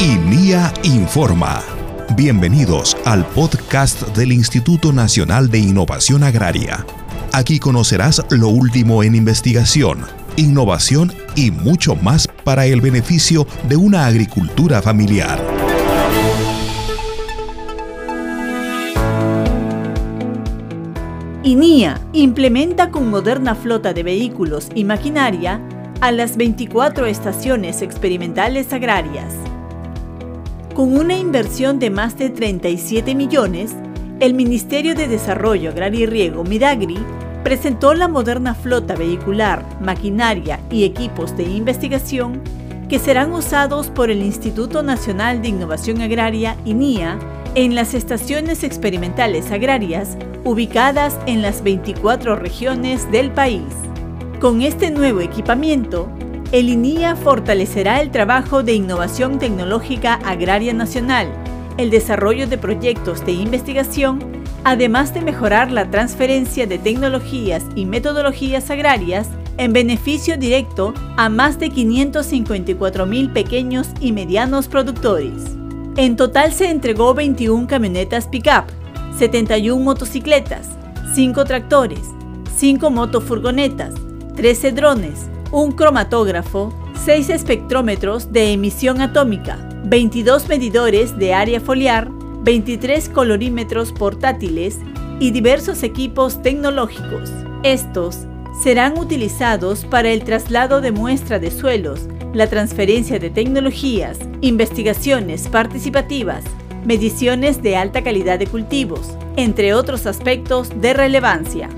INIA Informa. Bienvenidos al podcast del Instituto Nacional de Innovación Agraria. Aquí conocerás lo último en investigación, innovación y mucho más para el beneficio de una agricultura familiar. INIA implementa con moderna flota de vehículos y maquinaria a las 24 estaciones experimentales agrarias. Con una inversión de más de 37 millones, el Ministerio de Desarrollo Agrario y Riego, Midagri, presentó la moderna flota vehicular, maquinaria y equipos de investigación que serán usados por el Instituto Nacional de Innovación Agraria, INIA, en las estaciones experimentales agrarias ubicadas en las 24 regiones del país. Con este nuevo equipamiento, el INIA fortalecerá el trabajo de innovación tecnológica agraria nacional, el desarrollo de proyectos de investigación, además de mejorar la transferencia de tecnologías y metodologías agrarias en beneficio directo a más de 554 mil pequeños y medianos productores. En total se entregó 21 camionetas pick-up, 71 motocicletas, 5 tractores, 5 motofurgonetas, 13 drones, un cromatógrafo, 6 espectrómetros de emisión atómica, 22 medidores de área foliar, 23 colorímetros portátiles y diversos equipos tecnológicos. Estos serán utilizados para el traslado de muestra de suelos, la transferencia de tecnologías, investigaciones participativas, mediciones de alta calidad de cultivos, entre otros aspectos de relevancia.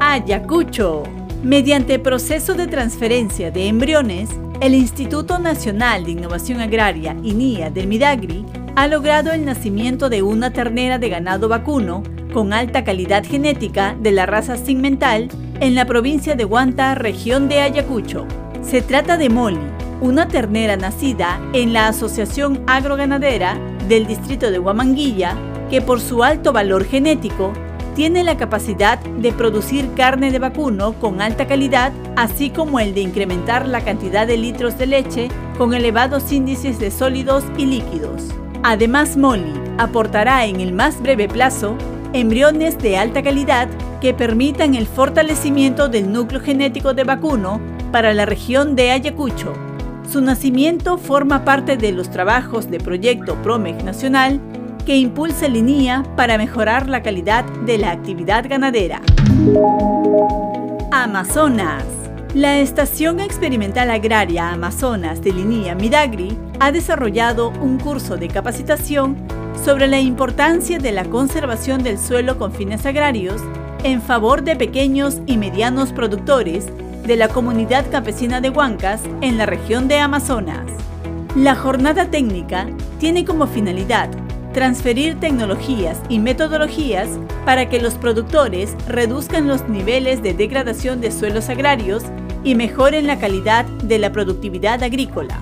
Ayacucho Mediante proceso de transferencia de embriones, el Instituto Nacional de Innovación Agraria, INIA, del Midagri, ha logrado el nacimiento de una ternera de ganado vacuno con alta calidad genética de la raza segmental en la provincia de Huanta, región de Ayacucho. Se trata de Molly, una ternera nacida en la Asociación Agroganadera del distrito de Huamanguilla, que por su alto valor genético tiene la capacidad de producir carne de vacuno con alta calidad, así como el de incrementar la cantidad de litros de leche con elevados índices de sólidos y líquidos. Además, Molly aportará en el más breve plazo embriones de alta calidad que permitan el fortalecimiento del núcleo genético de vacuno para la región de Ayacucho. Su nacimiento forma parte de los trabajos de Proyecto PROMEC Nacional que impulsa línea para mejorar la calidad de la actividad ganadera. Amazonas. La Estación Experimental Agraria Amazonas de Línea Midagri ha desarrollado un curso de capacitación sobre la importancia de la conservación del suelo con fines agrarios en favor de pequeños y medianos productores de la comunidad campesina de Huancas en la región de Amazonas. La jornada técnica tiene como finalidad transferir tecnologías y metodologías para que los productores reduzcan los niveles de degradación de suelos agrarios y mejoren la calidad de la productividad agrícola.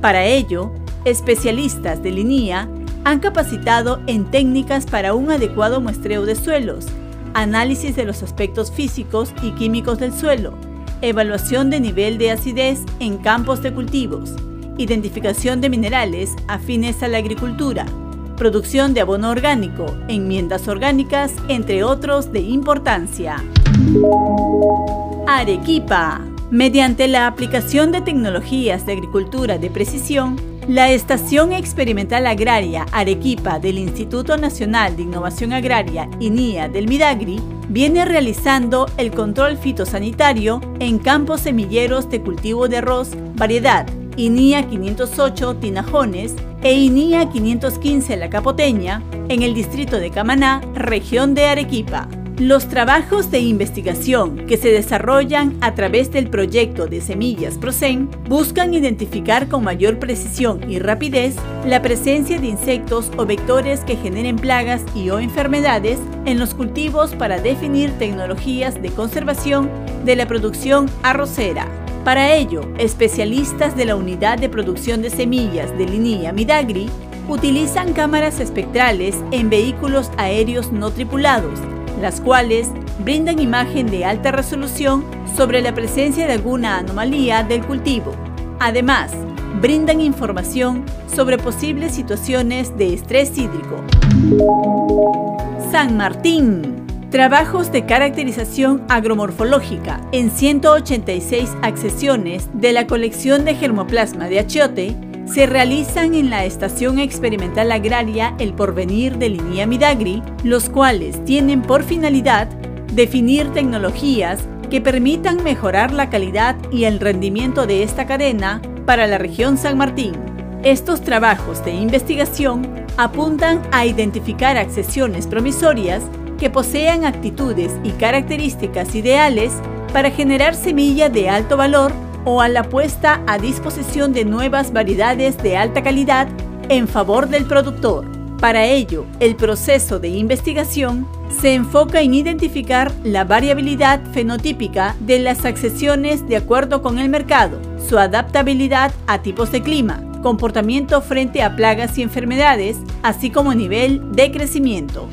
Para ello, especialistas de línea han capacitado en técnicas para un adecuado muestreo de suelos, análisis de los aspectos físicos y químicos del suelo, evaluación de nivel de acidez en campos de cultivos, identificación de minerales afines a la agricultura, producción de abono orgánico, enmiendas orgánicas, entre otros de importancia. Arequipa. Mediante la aplicación de tecnologías de agricultura de precisión, la Estación Experimental Agraria Arequipa del Instituto Nacional de Innovación Agraria INIA del Midagri viene realizando el control fitosanitario en campos semilleros de cultivo de arroz, variedad INIA 508 Tinajones e INIA 515 La Capoteña, en el distrito de Camaná, región de Arequipa. Los trabajos de investigación que se desarrollan a través del proyecto de Semillas Procen buscan identificar con mayor precisión y rapidez la presencia de insectos o vectores que generen plagas y o enfermedades en los cultivos para definir tecnologías de conservación de la producción arrocera. Para ello, especialistas de la Unidad de Producción de Semillas de Línea Midagri utilizan cámaras espectrales en vehículos aéreos no tripulados, las cuales brindan imagen de alta resolución sobre la presencia de alguna anomalía del cultivo. Además, brindan información sobre posibles situaciones de estrés hídrico. San Martín. Trabajos de caracterización agromorfológica en 186 accesiones de la colección de germoplasma de achiote se realizan en la Estación Experimental Agraria El Porvenir de Linía Midagri, los cuales tienen por finalidad definir tecnologías que permitan mejorar la calidad y el rendimiento de esta cadena para la región San Martín. Estos trabajos de investigación apuntan a identificar accesiones promisorias que posean actitudes y características ideales para generar semilla de alto valor o a la puesta a disposición de nuevas variedades de alta calidad en favor del productor. Para ello, el proceso de investigación se enfoca en identificar la variabilidad fenotípica de las accesiones de acuerdo con el mercado, su adaptabilidad a tipos de clima, comportamiento frente a plagas y enfermedades, así como nivel de crecimiento.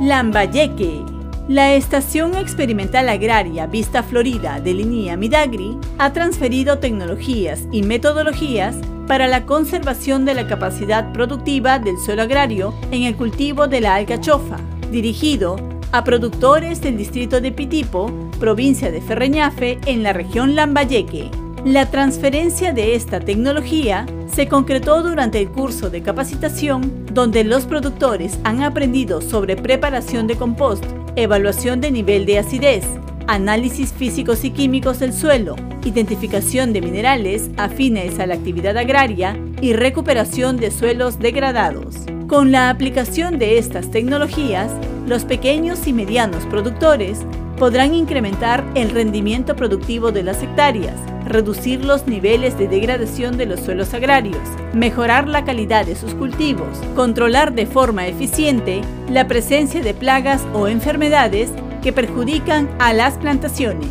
Lambayeque la Estación Experimental Agraria Vista Florida de Línea Midagri ha transferido tecnologías y metodologías para la conservación de la capacidad productiva del suelo agrario en el cultivo de la alcachofa, dirigido a productores del distrito de Pitipo, provincia de Ferreñafe, en la región Lambayeque. La transferencia de esta tecnología se concretó durante el curso de capacitación donde los productores han aprendido sobre preparación de compost evaluación de nivel de acidez, análisis físicos y químicos del suelo, identificación de minerales afines a la actividad agraria y recuperación de suelos degradados. Con la aplicación de estas tecnologías, los pequeños y medianos productores podrán incrementar el rendimiento productivo de las hectáreas, reducir los niveles de degradación de los suelos agrarios, mejorar la calidad de sus cultivos, controlar de forma eficiente la presencia de plagas o enfermedades que perjudican a las plantaciones.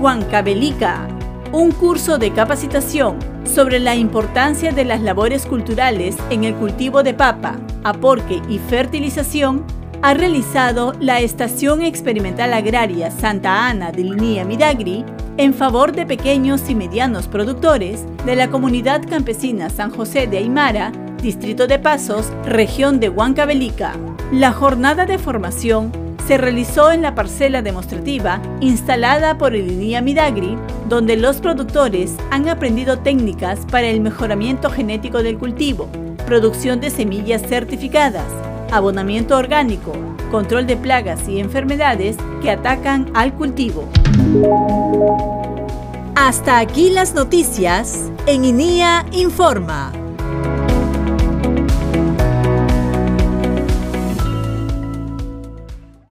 Huancabelica, un curso de capacitación sobre la importancia de las labores culturales en el cultivo de papa, aporque y fertilización ha realizado la Estación Experimental Agraria Santa Ana de Línea Midagri en favor de pequeños y medianos productores de la comunidad campesina San José de Aymara, Distrito de Pasos, región de Huancavelica. La jornada de formación se realizó en la parcela demostrativa instalada por el Línea Midagri, donde los productores han aprendido técnicas para el mejoramiento genético del cultivo, producción de semillas certificadas, abonamiento orgánico, control de plagas y enfermedades que atacan al cultivo. Hasta aquí las noticias en INIA Informa.